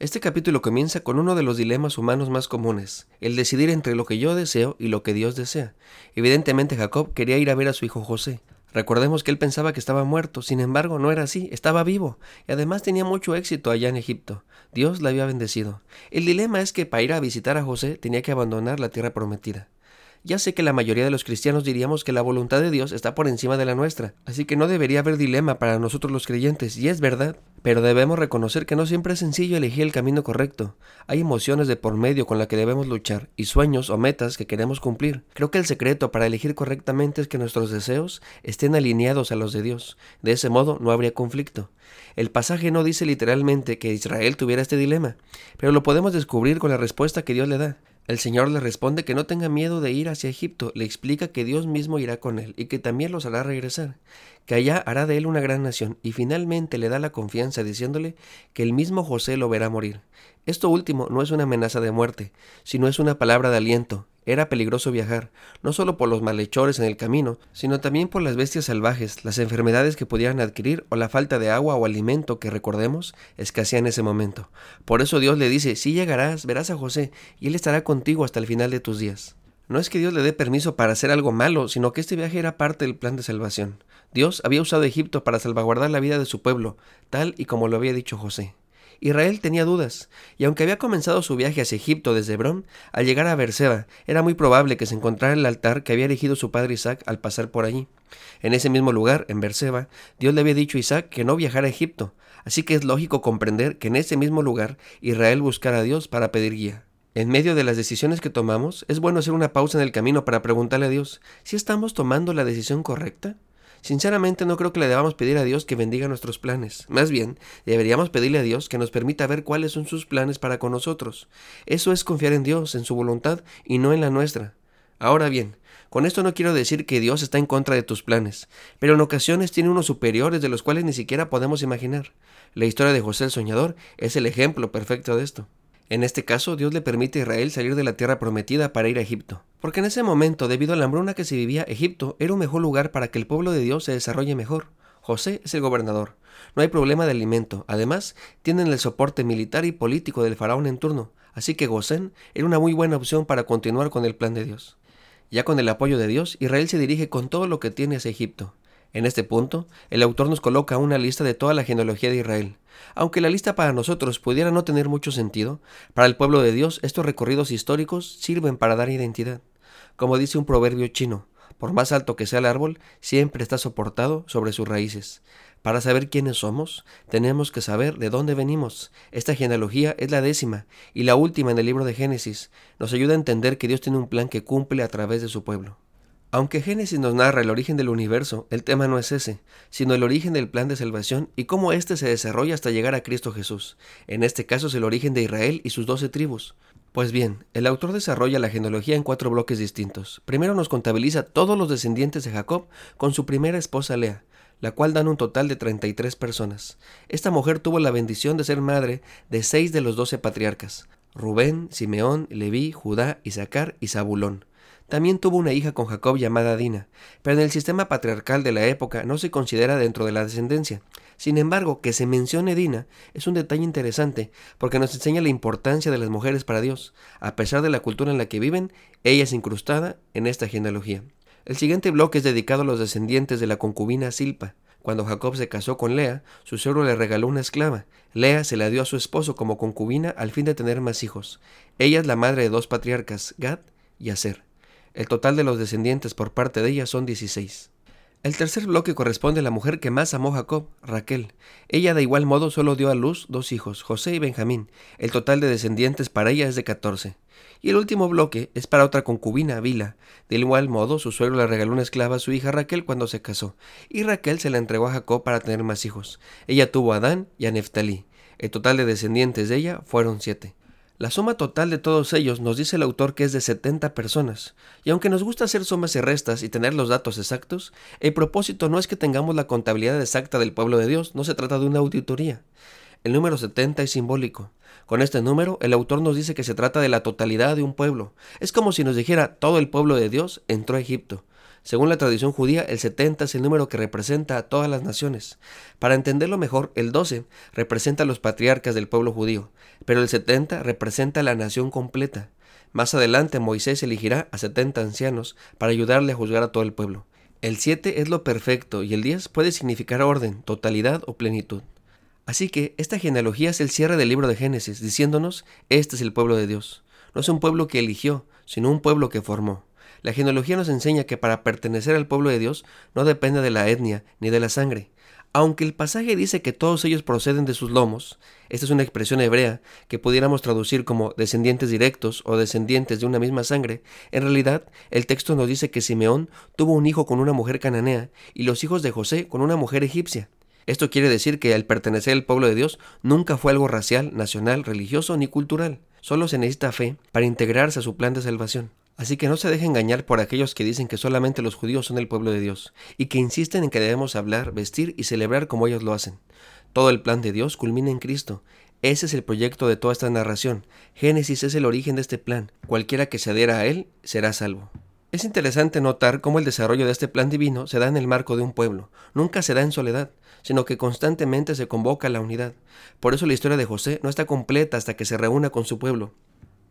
Este capítulo comienza con uno de los dilemas humanos más comunes, el decidir entre lo que yo deseo y lo que Dios desea. Evidentemente Jacob quería ir a ver a su hijo José. Recordemos que él pensaba que estaba muerto, sin embargo no era así, estaba vivo, y además tenía mucho éxito allá en Egipto. Dios le había bendecido. El dilema es que para ir a visitar a José tenía que abandonar la tierra prometida. Ya sé que la mayoría de los cristianos diríamos que la voluntad de Dios está por encima de la nuestra, así que no debería haber dilema para nosotros los creyentes, y es verdad, pero debemos reconocer que no siempre es sencillo elegir el camino correcto. Hay emociones de por medio con las que debemos luchar, y sueños o metas que queremos cumplir. Creo que el secreto para elegir correctamente es que nuestros deseos estén alineados a los de Dios. De ese modo no habría conflicto. El pasaje no dice literalmente que Israel tuviera este dilema, pero lo podemos descubrir con la respuesta que Dios le da. El Señor le responde que no tenga miedo de ir hacia Egipto, le explica que Dios mismo irá con él y que también los hará regresar, que allá hará de él una gran nación y finalmente le da la confianza diciéndole que el mismo José lo verá morir. Esto último no es una amenaza de muerte, sino es una palabra de aliento, era peligroso viajar, no solo por los malhechores en el camino, sino también por las bestias salvajes, las enfermedades que pudieran adquirir o la falta de agua o alimento que, recordemos, escasea en ese momento. Por eso Dios le dice, si llegarás, verás a José, y él estará contigo hasta el final de tus días. No es que Dios le dé permiso para hacer algo malo, sino que este viaje era parte del plan de salvación. Dios había usado Egipto para salvaguardar la vida de su pueblo, tal y como lo había dicho José. Israel tenía dudas, y aunque había comenzado su viaje hacia Egipto desde Hebrón, al llegar a Berseba, era muy probable que se encontrara el altar que había erigido su padre Isaac al pasar por allí. En ese mismo lugar, en Berseba, Dios le había dicho a Isaac que no viajara a Egipto, así que es lógico comprender que en ese mismo lugar Israel buscara a Dios para pedir guía. En medio de las decisiones que tomamos, es bueno hacer una pausa en el camino para preguntarle a Dios si estamos tomando la decisión correcta. Sinceramente no creo que le debamos pedir a Dios que bendiga nuestros planes. Más bien, deberíamos pedirle a Dios que nos permita ver cuáles son sus planes para con nosotros. Eso es confiar en Dios, en su voluntad y no en la nuestra. Ahora bien, con esto no quiero decir que Dios está en contra de tus planes, pero en ocasiones tiene unos superiores de los cuales ni siquiera podemos imaginar. La historia de José el Soñador es el ejemplo perfecto de esto. En este caso, Dios le permite a Israel salir de la tierra prometida para ir a Egipto, porque en ese momento, debido a la hambruna que se vivía, Egipto era un mejor lugar para que el pueblo de Dios se desarrolle mejor. José es el gobernador. No hay problema de alimento. Además, tienen el soporte militar y político del faraón en turno, así que Gosén era una muy buena opción para continuar con el plan de Dios. Ya con el apoyo de Dios, Israel se dirige con todo lo que tiene hacia Egipto. En este punto, el autor nos coloca una lista de toda la genealogía de Israel. Aunque la lista para nosotros pudiera no tener mucho sentido, para el pueblo de Dios estos recorridos históricos sirven para dar identidad. Como dice un proverbio chino, por más alto que sea el árbol, siempre está soportado sobre sus raíces. Para saber quiénes somos, tenemos que saber de dónde venimos. Esta genealogía es la décima y la última en el libro de Génesis. Nos ayuda a entender que Dios tiene un plan que cumple a través de su pueblo. Aunque Génesis nos narra el origen del universo, el tema no es ese, sino el origen del plan de salvación y cómo éste se desarrolla hasta llegar a Cristo Jesús. En este caso es el origen de Israel y sus doce tribus. Pues bien, el autor desarrolla la genealogía en cuatro bloques distintos. Primero nos contabiliza todos los descendientes de Jacob con su primera esposa Lea, la cual dan un total de 33 personas. Esta mujer tuvo la bendición de ser madre de seis de los doce patriarcas, Rubén, Simeón, Leví, Judá, Isaacar y Zabulón. También tuvo una hija con Jacob llamada Dina, pero en el sistema patriarcal de la época no se considera dentro de la descendencia. Sin embargo, que se mencione Dina es un detalle interesante porque nos enseña la importancia de las mujeres para Dios. A pesar de la cultura en la que viven, ella es incrustada en esta genealogía. El siguiente bloque es dedicado a los descendientes de la concubina Silpa. Cuando Jacob se casó con Lea, su suegro le regaló una esclava. Lea se la dio a su esposo como concubina al fin de tener más hijos. Ella es la madre de dos patriarcas, Gad y Aser. El total de los descendientes por parte de ella son 16. El tercer bloque corresponde a la mujer que más amó Jacob, Raquel. Ella de igual modo solo dio a luz dos hijos, José y Benjamín. El total de descendientes para ella es de 14. Y el último bloque es para otra concubina, Vila. De igual modo, su suegro le regaló una esclava a su hija Raquel cuando se casó, y Raquel se la entregó a Jacob para tener más hijos. Ella tuvo a Adán y a Neftalí. El total de descendientes de ella fueron siete. La suma total de todos ellos nos dice el autor que es de 70 personas, y aunque nos gusta hacer sumas y restas y tener los datos exactos, el propósito no es que tengamos la contabilidad exacta del pueblo de Dios, no se trata de una auditoría. El número 70 es simbólico. Con este número, el autor nos dice que se trata de la totalidad de un pueblo. Es como si nos dijera todo el pueblo de Dios entró a Egipto. Según la tradición judía, el 70 es el número que representa a todas las naciones. Para entenderlo mejor, el 12 representa a los patriarcas del pueblo judío, pero el 70 representa a la nación completa. Más adelante Moisés elegirá a 70 ancianos para ayudarle a juzgar a todo el pueblo. El 7 es lo perfecto y el 10 puede significar orden, totalidad o plenitud. Así que esta genealogía es el cierre del libro de Génesis, diciéndonos, este es el pueblo de Dios. No es un pueblo que eligió, sino un pueblo que formó. La genealogía nos enseña que para pertenecer al pueblo de Dios no depende de la etnia ni de la sangre. Aunque el pasaje dice que todos ellos proceden de sus lomos, esta es una expresión hebrea que pudiéramos traducir como descendientes directos o descendientes de una misma sangre, en realidad el texto nos dice que Simeón tuvo un hijo con una mujer cananea y los hijos de José con una mujer egipcia. Esto quiere decir que al pertenecer al pueblo de Dios nunca fue algo racial, nacional, religioso ni cultural. Solo se necesita fe para integrarse a su plan de salvación. Así que no se deje engañar por aquellos que dicen que solamente los judíos son el pueblo de Dios y que insisten en que debemos hablar, vestir y celebrar como ellos lo hacen. Todo el plan de Dios culmina en Cristo. Ese es el proyecto de toda esta narración. Génesis es el origen de este plan. Cualquiera que se adhiera a él será salvo. Es interesante notar cómo el desarrollo de este plan divino se da en el marco de un pueblo. Nunca se da en soledad, sino que constantemente se convoca a la unidad. Por eso la historia de José no está completa hasta que se reúna con su pueblo.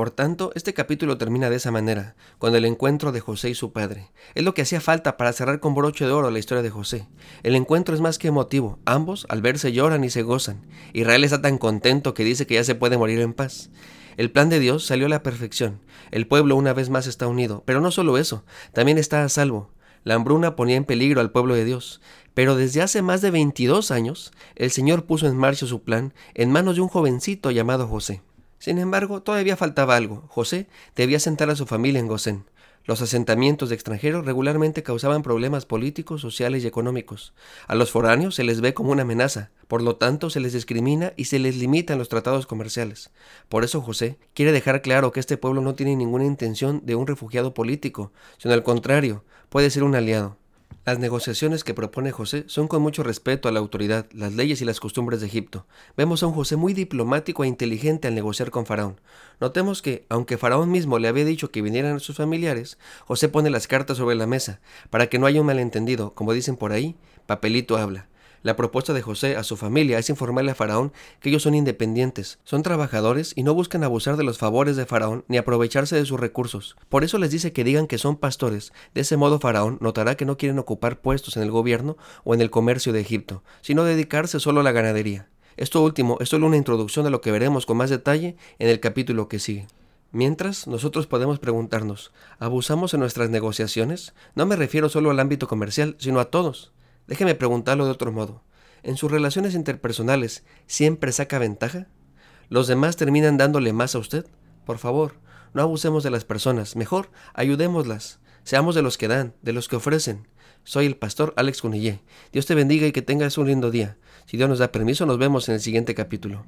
Por tanto, este capítulo termina de esa manera, con el encuentro de José y su padre. Es lo que hacía falta para cerrar con broche de oro la historia de José. El encuentro es más que emotivo. Ambos, al verse, lloran y se gozan. Israel está tan contento que dice que ya se puede morir en paz. El plan de Dios salió a la perfección. El pueblo una vez más está unido. Pero no solo eso, también está a salvo. La hambruna ponía en peligro al pueblo de Dios. Pero desde hace más de 22 años, el Señor puso en marcha su plan en manos de un jovencito llamado José. Sin embargo, todavía faltaba algo. José debía sentar a su familia en Gosén. Los asentamientos de extranjeros regularmente causaban problemas políticos, sociales y económicos. A los foráneos se les ve como una amenaza, por lo tanto se les discrimina y se les limitan los tratados comerciales. Por eso José quiere dejar claro que este pueblo no tiene ninguna intención de un refugiado político, sino al contrario, puede ser un aliado. Las negociaciones que propone José son con mucho respeto a la autoridad, las leyes y las costumbres de Egipto. Vemos a un José muy diplomático e inteligente al negociar con Faraón. Notemos que, aunque Faraón mismo le había dicho que vinieran sus familiares, José pone las cartas sobre la mesa, para que no haya un malentendido, como dicen por ahí, papelito habla. La propuesta de José a su familia es informarle a Faraón que ellos son independientes, son trabajadores y no buscan abusar de los favores de Faraón ni aprovecharse de sus recursos. Por eso les dice que digan que son pastores. De ese modo Faraón notará que no quieren ocupar puestos en el gobierno o en el comercio de Egipto, sino dedicarse solo a la ganadería. Esto último es solo una introducción de lo que veremos con más detalle en el capítulo que sigue. Mientras, nosotros podemos preguntarnos, ¿abusamos en nuestras negociaciones? No me refiero solo al ámbito comercial, sino a todos. Déjeme preguntarlo de otro modo. ¿En sus relaciones interpersonales siempre saca ventaja? ¿Los demás terminan dándole más a usted? Por favor, no abusemos de las personas, mejor ayudémoslas. Seamos de los que dan, de los que ofrecen. Soy el pastor Alex Cunillé. Dios te bendiga y que tengas un lindo día. Si Dios nos da permiso, nos vemos en el siguiente capítulo.